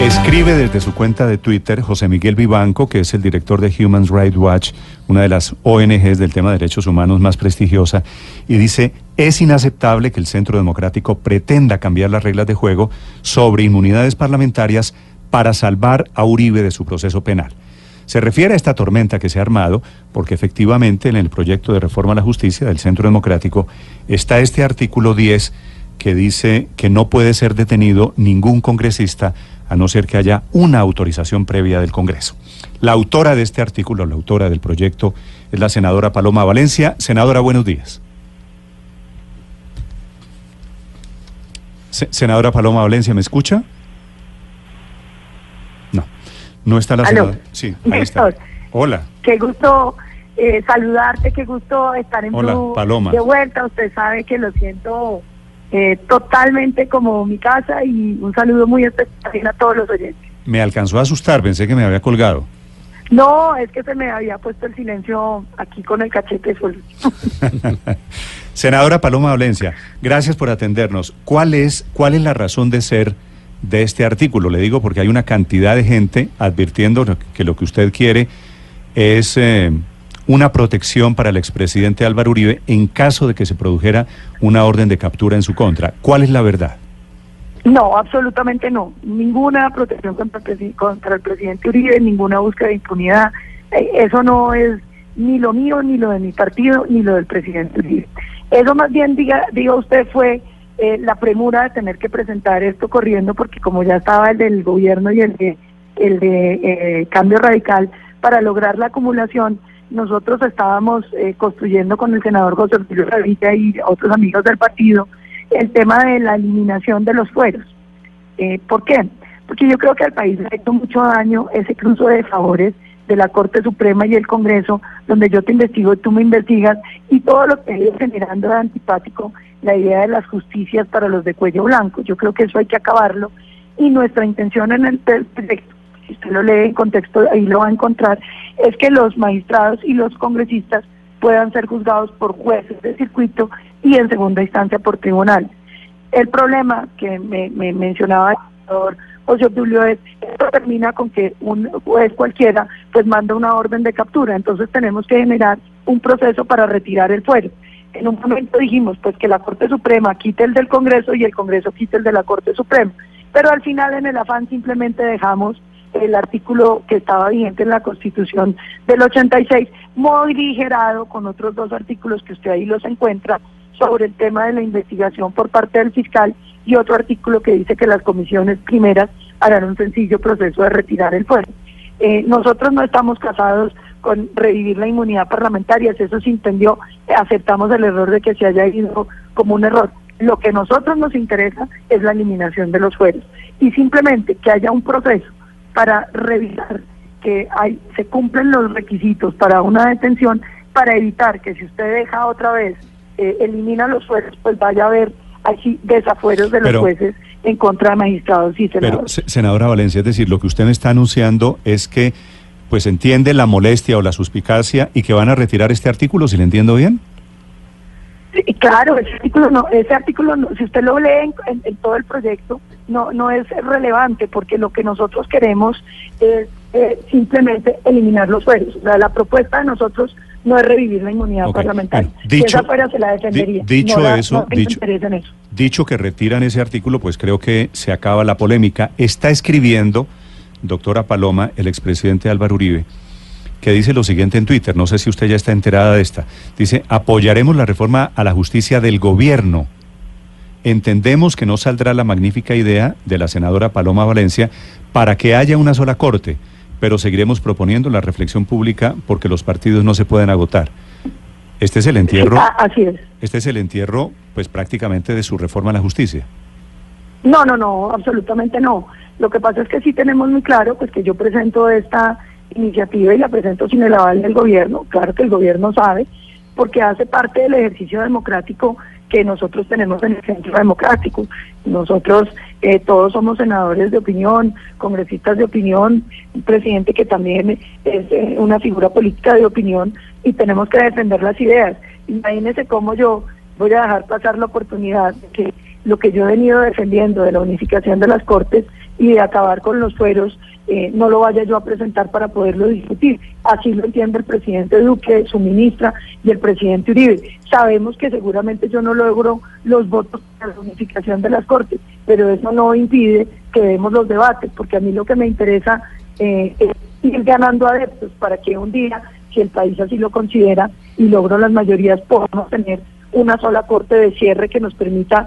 Escribe desde su cuenta de Twitter José Miguel Vivanco, que es el director de Human Rights Watch, una de las ONGs del tema de derechos humanos más prestigiosa, y dice, es inaceptable que el Centro Democrático pretenda cambiar las reglas de juego sobre inmunidades parlamentarias para salvar a Uribe de su proceso penal. Se refiere a esta tormenta que se ha armado porque efectivamente en el proyecto de reforma a la justicia del Centro Democrático está este artículo 10 que dice que no puede ser detenido ningún congresista a no ser que haya una autorización previa del Congreso. La autora de este artículo, la autora del proyecto, es la senadora Paloma Valencia. Senadora, buenos días. senadora Paloma Valencia, ¿me escucha? No, no está la senadora. Sí, ahí está. Hola. Qué gusto eh, saludarte, qué gusto estar en Hola, Paloma. de vuelta. Usted sabe que lo siento eh, totalmente como mi casa y un saludo muy especial a todos los oyentes. Me alcanzó a asustar, pensé que me había colgado. No, es que se me había puesto el silencio aquí con el cachete solo. Senadora Paloma Valencia, gracias por atendernos. ¿Cuál es, ¿Cuál es la razón de ser de este artículo? Le digo porque hay una cantidad de gente advirtiendo que lo que usted quiere es eh, una protección para el expresidente Álvaro Uribe en caso de que se produjera una orden de captura en su contra. ¿Cuál es la verdad? No, absolutamente no. Ninguna protección contra el, presidente Uribe, ninguna búsqueda de impunidad. Eh, eso no es ni lo mío, ni lo de mi partido, ni lo del presidente Uribe. Eso más bien, diga, diga usted, fue eh, la premura de tener que presentar esto corriendo, porque como ya estaba el del gobierno y el de, el de eh, cambio radical, para lograr la acumulación, nosotros estábamos eh, construyendo con el senador José Revilla y otros amigos del partido el tema de la eliminación de los fueros. Eh, ¿Por qué? Porque yo creo que al país le ha hecho mucho daño ese cruzo de favores de la Corte Suprema y el Congreso, donde yo te investigo y tú me investigas, y todo lo que ha ido generando de antipático la idea de las justicias para los de cuello blanco. Yo creo que eso hay que acabarlo, y nuestra intención en el proyecto si usted lo lee en contexto, ahí lo va a encontrar, es que los magistrados y los congresistas puedan ser juzgados por jueces de circuito y en segunda instancia por tribunal. El problema que me, mencionaba el senador José Obdulio es esto termina con que un juez cualquiera pues manda una orden de captura, entonces tenemos que generar un proceso para retirar el fuero. En un momento dijimos pues que la Corte Suprema quite el del Congreso y el Congreso quite el de la Corte Suprema, pero al final en el afán simplemente dejamos el artículo que estaba vigente en la Constitución del 86, modigerado con otros dos artículos que usted ahí los encuentra sobre el tema de la investigación por parte del fiscal y otro artículo que dice que las comisiones primeras harán un sencillo proceso de retirar el fuero. Eh, nosotros no estamos casados con revivir la inmunidad parlamentaria, si eso se entendió, aceptamos el error de que se haya ido como un error. Lo que a nosotros nos interesa es la eliminación de los fueros y simplemente que haya un proceso para revisar que hay, se cumplen los requisitos para una detención para evitar que si usted deja otra vez, eh, elimina los jueces, pues vaya a haber así desafueros de los jueces en contra de magistrados y senadores. Pero, senadora Valencia, es decir, lo que usted me está anunciando es que pues entiende la molestia o la suspicacia y que van a retirar este artículo, si le entiendo bien. Claro, ese artículo no, ese artículo si usted lo lee en todo el proyecto, no, no es relevante porque lo que nosotros queremos es eh, simplemente eliminar los fueros. O sea, la propuesta de nosotros no es revivir la inmunidad parlamentaria. dicho, esa fuera se la defendería. dicho, eso, dicho, eso, dicho que retiran ese artículo, pues creo que se acaba la polémica. Está escribiendo, doctora Paloma, el expresidente Álvaro Uribe, que dice lo siguiente en Twitter, no sé si usted ya está enterada de esta, dice, apoyaremos la reforma a la justicia del gobierno Entendemos que no saldrá la magnífica idea de la senadora Paloma Valencia para que haya una sola corte, pero seguiremos proponiendo la reflexión pública porque los partidos no se pueden agotar. Este es el entierro. Ah, así es. Este es el entierro, pues prácticamente de su reforma a la justicia. No, no, no, absolutamente no. Lo que pasa es que sí tenemos muy claro, pues que yo presento esta iniciativa y la presento sin el aval del gobierno. Claro que el gobierno sabe, porque hace parte del ejercicio democrático que nosotros tenemos en el centro democrático. Nosotros eh, todos somos senadores de opinión, congresistas de opinión, un presidente que también es eh, una figura política de opinión y tenemos que defender las ideas. Imagínense cómo yo voy a dejar pasar la oportunidad de que lo que yo he venido defendiendo de la unificación de las Cortes y de acabar con los fueros, eh, no lo vaya yo a presentar para poderlo discutir. Así lo entiende el presidente Duque, su ministra y el presidente Uribe. Sabemos que seguramente yo no logro los votos para la unificación de las Cortes, pero eso no impide que demos los debates, porque a mí lo que me interesa eh, es ir ganando adeptos para que un día, si el país así lo considera y logro las mayorías, podamos tener una sola corte de cierre que nos permita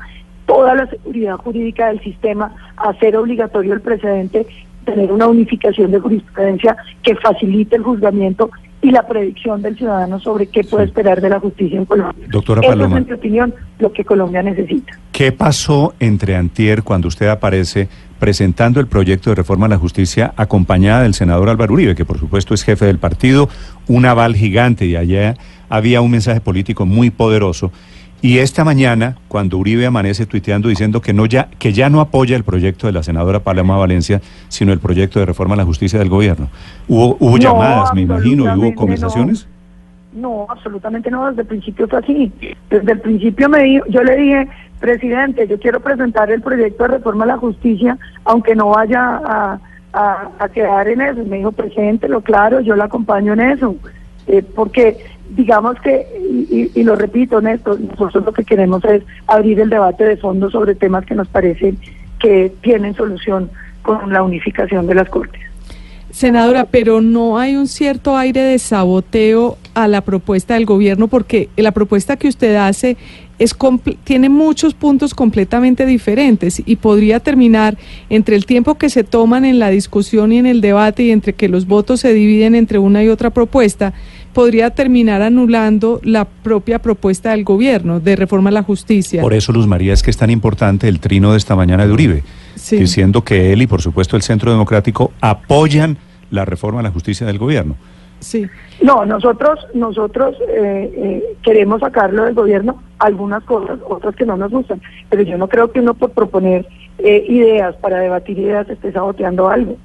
toda la seguridad jurídica del sistema, hacer obligatorio el precedente, tener una unificación de jurisprudencia que facilite el juzgamiento y la predicción del ciudadano sobre qué puede esperar de la justicia en Colombia. Doctora Eso Paloma. es, en mi opinión, lo que Colombia necesita. ¿Qué pasó entre antier cuando usted aparece presentando el proyecto de reforma a la justicia acompañada del senador Álvaro Uribe, que por supuesto es jefe del partido, un aval gigante y allá había un mensaje político muy poderoso? Y esta mañana, cuando Uribe amanece tuiteando diciendo que, no ya, que ya no apoya el proyecto de la senadora Paloma Valencia, sino el proyecto de reforma a la justicia del gobierno. ¿Hubo, hubo No, llamadas, me imagino, y hubo conversaciones? No, absolutamente no, desde el principio fue así. Desde el principio me dijo, yo le dije, presidente, yo quiero presentar el proyecto de reforma a la justicia, aunque no vaya a, a- a quedar en eso. Me dijo, presidente, lo claro, yo lo acompaño en eso. Eh, porque digamos que, y, y- lo repito, Néstor, nosotros lo que queremos es abrir el debate de fondo sobre temas que nos parecen que tienen solución con la unificación de las Cortes. Senadora, pero no hay un cierto aire de saboteo a la propuesta del gobierno porque la propuesta que usted hace es tiene muchos puntos completamente diferentes y podría terminar entre el tiempo que se toman en la discusión y en el debate y entre que los votos se dividen entre una y otra propuesta, podría terminar anulando la propia propuesta del gobierno de reforma a la justicia. Por eso, Luz María, es que es tan importante el trino de esta mañana de Uribe, Sí. diciendo que él y, por supuesto, el Centro Democrático apoyan la reforma a la justicia del gobierno. Sí. No, nosotros nosotros eh, eh, queremos sacarlo del gobierno algunas cosas, otras que no nos gustan, pero yo no creo que uno por proponer eh, ideas, para debatir ideas, esté saboteando algo.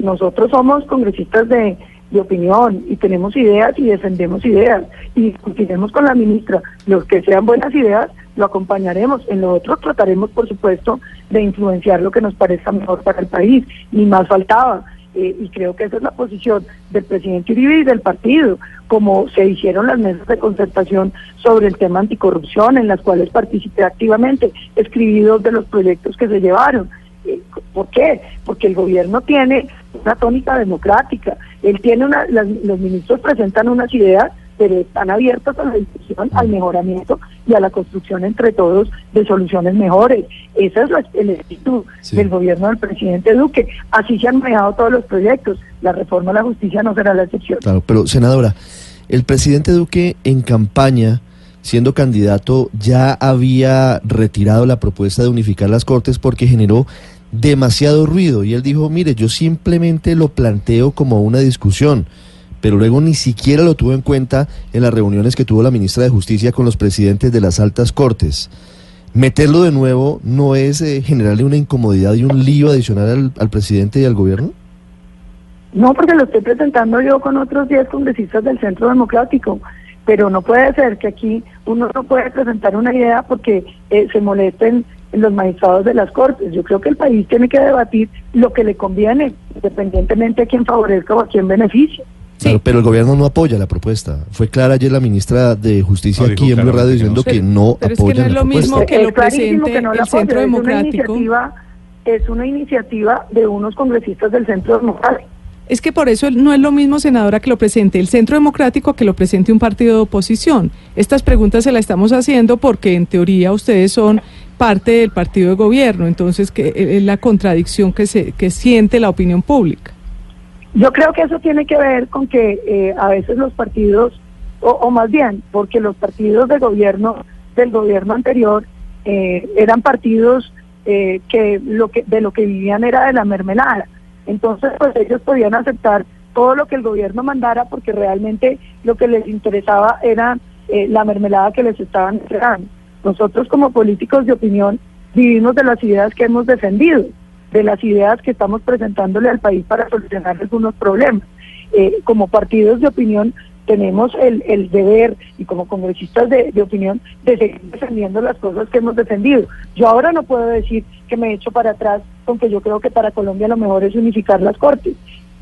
Nosotros somos congresistas de, de opinión y tenemos ideas y defendemos ideas y discutiremos con la ministra. Los que sean buenas ideas lo acompañaremos. En lo otro trataremos, por supuesto, de influenciar lo que nos parezca mejor para el país. Ni más faltaba. Eh, y creo que esa es la posición del presidente Uribe y del partido, como se hicieron las mesas de concertación sobre el tema anticorrupción, en las cuales participé activamente, escribí dos de los proyectos que se llevaron. Eh, ¿Por qué? Porque el gobierno tiene una tónica democrática, él tiene una, las- los ministros presentan unas ideas, pero están abiertos a la discusión, al mejoramiento y a la construcción entre todos de soluciones mejores. Ese es la- el espíritu Sí. del gobierno del presidente Duque. Así se han manejado todos los proyectos. La reforma a la justicia no será la excepción. Claro, pero senadora, el presidente Duque en campaña, siendo candidato, ya había retirado la propuesta de unificar las cortes porque generó demasiado ruido y él dijo, mire, yo simplemente lo planteo como una discusión, pero luego ni siquiera lo tuvo en cuenta en las reuniones que tuvo la ministra de Justicia con los presidentes de las altas cortes. Meterlo de nuevo no es eh, generarle una incomodidad y un lío adicional al, al presidente y al gobierno. No, porque lo estoy presentando yo con otros 10 congresistas del Centro Democrático, pero no puede ser que aquí uno no puede presentar una idea porque eh, se molesten los magistrados de las Cortes. Yo creo que el país tiene que debatir lo que le conviene, independientemente a quién favorezca o a quién beneficie. Sí. Claro, pero el gobierno no apoya la propuesta. Fue clara ayer la ministra de Justicia No, aquí en Blue Radio claramente que no. diciendo que no Pero es que apoya no es la lo mismo que lo es clarísimo presente que no la el Centro apoya, es una Democrático. iniciativa, es una iniciativa de unos congresistas del Centro Democrático. Es que por eso no es lo mismo, senadora, que lo presente el Centro Democrático que lo presente un partido de oposición. Estas preguntas se las estamos haciendo porque en teoría ustedes son parte del partido de gobierno, entonces que eh, es la contradicción que se que siente la opinión pública. Yo creo que eso tiene que ver con que eh, a veces los partidos, o, o más bien, porque los partidos de gobierno del gobierno anterior eh, eran partidos eh, que lo que de lo que vivían era de la mermelada. Entonces, pues ellos podían aceptar todo lo que el gobierno mandara porque realmente lo que les interesaba era eh, la mermelada que les estaban entregando. Nosotros como políticos de opinión vivimos de las ideas que hemos defendido, de las ideas que estamos presentándole al país para solucionar algunos problemas. Eh, como partidos de opinión tenemos el, el deber y como congresistas de, de, opinión de seguir defendiendo las cosas que hemos defendido. Yo ahora no puedo decir que me he hecho para atrás con que yo creo que para Colombia lo mejor es unificar las cortes.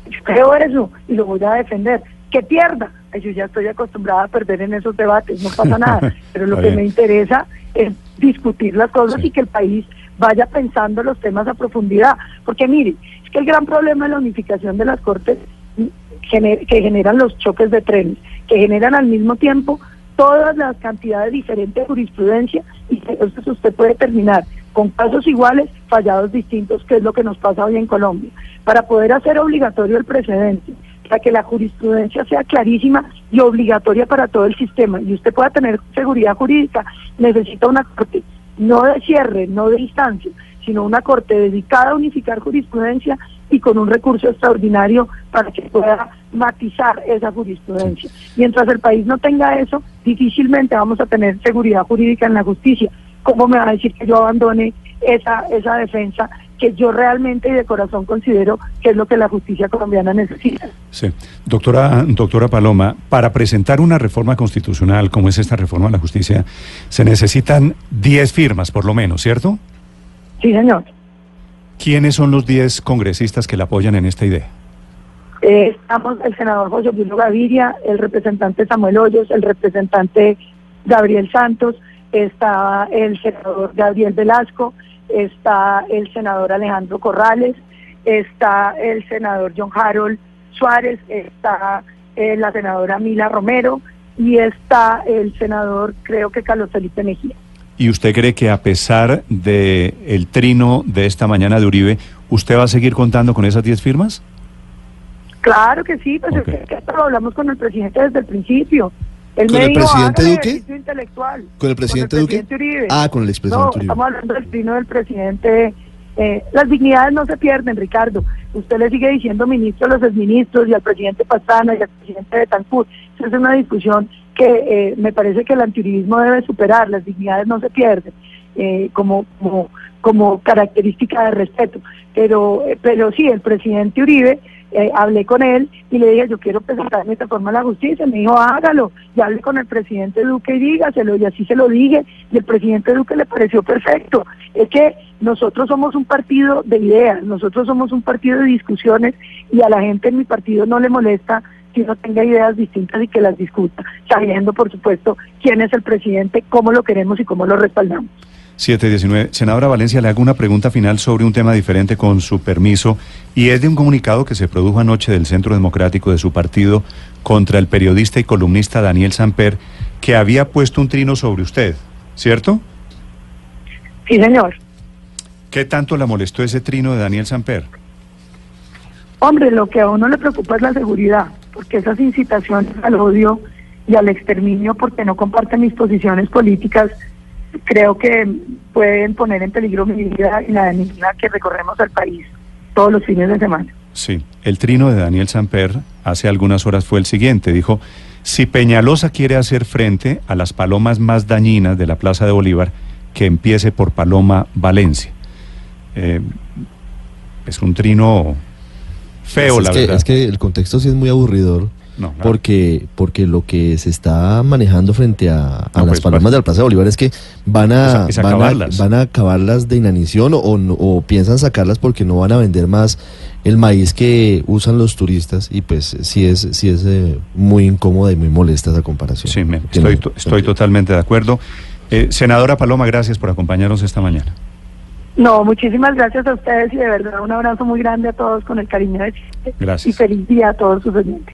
Yo creo eso y lo voy a defender. Que pierda. Yo ya estoy acostumbrada a perder en esos debates, no pasa nada. Pero lo que me interesa es discutir las cosas Sí. y que el país vaya pensando los temas a profundidad. Porque mire, es que el gran problema de la unificación de las cortes mm, gener- que generan los choques de trenes, que generan al mismo tiempo todas las cantidades diferentes de jurisprudencia y que entonces usted puede terminar con casos iguales, fallados distintos, que es lo que nos pasa hoy en Colombia. Para poder hacer obligatorio el precedente, para que la jurisprudencia sea clarísima y obligatoria para todo el sistema y usted pueda tener seguridad jurídica, necesita una corte no de cierre, no de instancia, sino una corte dedicada a unificar jurisprudencia y con un recurso extraordinario para que pueda matizar esa jurisprudencia. Mientras el país no tenga eso, difícilmente vamos a tener seguridad jurídica en la justicia. ¿Cómo me va a decir que yo abandone esa, esa defensa que yo realmente y de corazón considero que es lo que la justicia colombiana necesita? Sí. Doctora, doctora Paloma, para presentar una reforma constitucional como es esta reforma a la justicia, se necesitan 10 firmas por lo menos, ¿cierto? Sí, señor. ¿Quiénes son los 10 congresistas que la apoyan en esta idea? Eh, estamos el senador José Obdulio Gaviria, el representante Samuel Hoyos, el representante Gabriel Santos, está el senador Gabriel Velasco, está el senador Alejandro Corrales, está el senador John Harold Suárez, está eh, la senadora Mila Romero y está el senador, creo que Carlos Felipe Mejía. ¿Y usted cree que a pesar de el trino de esta mañana de Uribe, usted va a seguir contando con esas 10 firmas? Claro que sí, pues Ok. es que esto lo hablamos con el presidente desde el principio. Él ¿Con me el dijo, presidente "Hágale Duque? intelectual. ¿Con el presidente Duque? Uribe. Ah, con el No, expresidente Uribe. estamos hablando del trino del presidente. Eh, las dignidades no se pierden, Ricardo. Usted le sigue diciendo ministro a los exministros y al presidente Pastrana y al presidente de Tancur. Esa es una discusión que eh, me parece que el antiuribismo debe superar. Las dignidades no se pierden eh, como, como, como característica de respeto. Pero, eh, pero sí, el presidente Uribe, eh, hablé con él y le dije, yo quiero presentar esta forma la justicia. Me dijo, hágalo. Y hablé con el presidente Duque y dígaselo. Y así se lo dije. Y el presidente Duque le pareció perfecto. Es que nosotros somos un partido de ideas, nosotros somos un partido de discusiones y a la gente en mi partido no le molesta que uno tenga ideas distintas y que las discuta, sabiendo, por supuesto, quién es el presidente, cómo lo queremos y cómo lo respaldamos. 719. Senadora Valencia, le hago una pregunta final sobre un tema diferente con su permiso y es de un comunicado que se produjo anoche del Centro Democrático de su partido contra el periodista y columnista Daniel Samper que había puesto un trino sobre usted, ¿cierto? Sí, señor. ¿Qué tanto le molestó ese trino de Daniel Samper? Hombre, lo que a uno le preocupa es la seguridad, porque esas incitaciones al odio y al exterminio, porque no comparten mis posiciones políticas, creo que pueden poner en peligro mi vida y la de mi vida que recorremos al país todos los fines de semana. Sí, el trino de Daniel Samper hace algunas horas fue el siguiente. Dijo, si Peñalosa quiere hacer frente a las palomas más dañinas de la Plaza de Bolívar, que empiece por Paloma Valencia. Eh, es un trino feo, es la que, verdad. Es que el contexto sí es muy aburridor. No, claro. Porque, porque lo que se está manejando frente a, a No, las pues, palomas va- de la Plaza de Bolívar es que van Es a, es a van, a acabarlas. van a acabarlas de inanición o, o piensan sacarlas porque no van a vender más el maíz que usan los turistas y pues sí es, sí es eh, muy incómoda y muy molesta esa comparación. Sí, me- estoy, to- estoy totalmente de acuerdo. Eh, senadora Paloma, gracias por acompañarnos esta mañana. No, muchísimas gracias a ustedes y de verdad un abrazo muy grande a todos con el cariño de siempre. Gracias. Y feliz día a todos sus oyentes.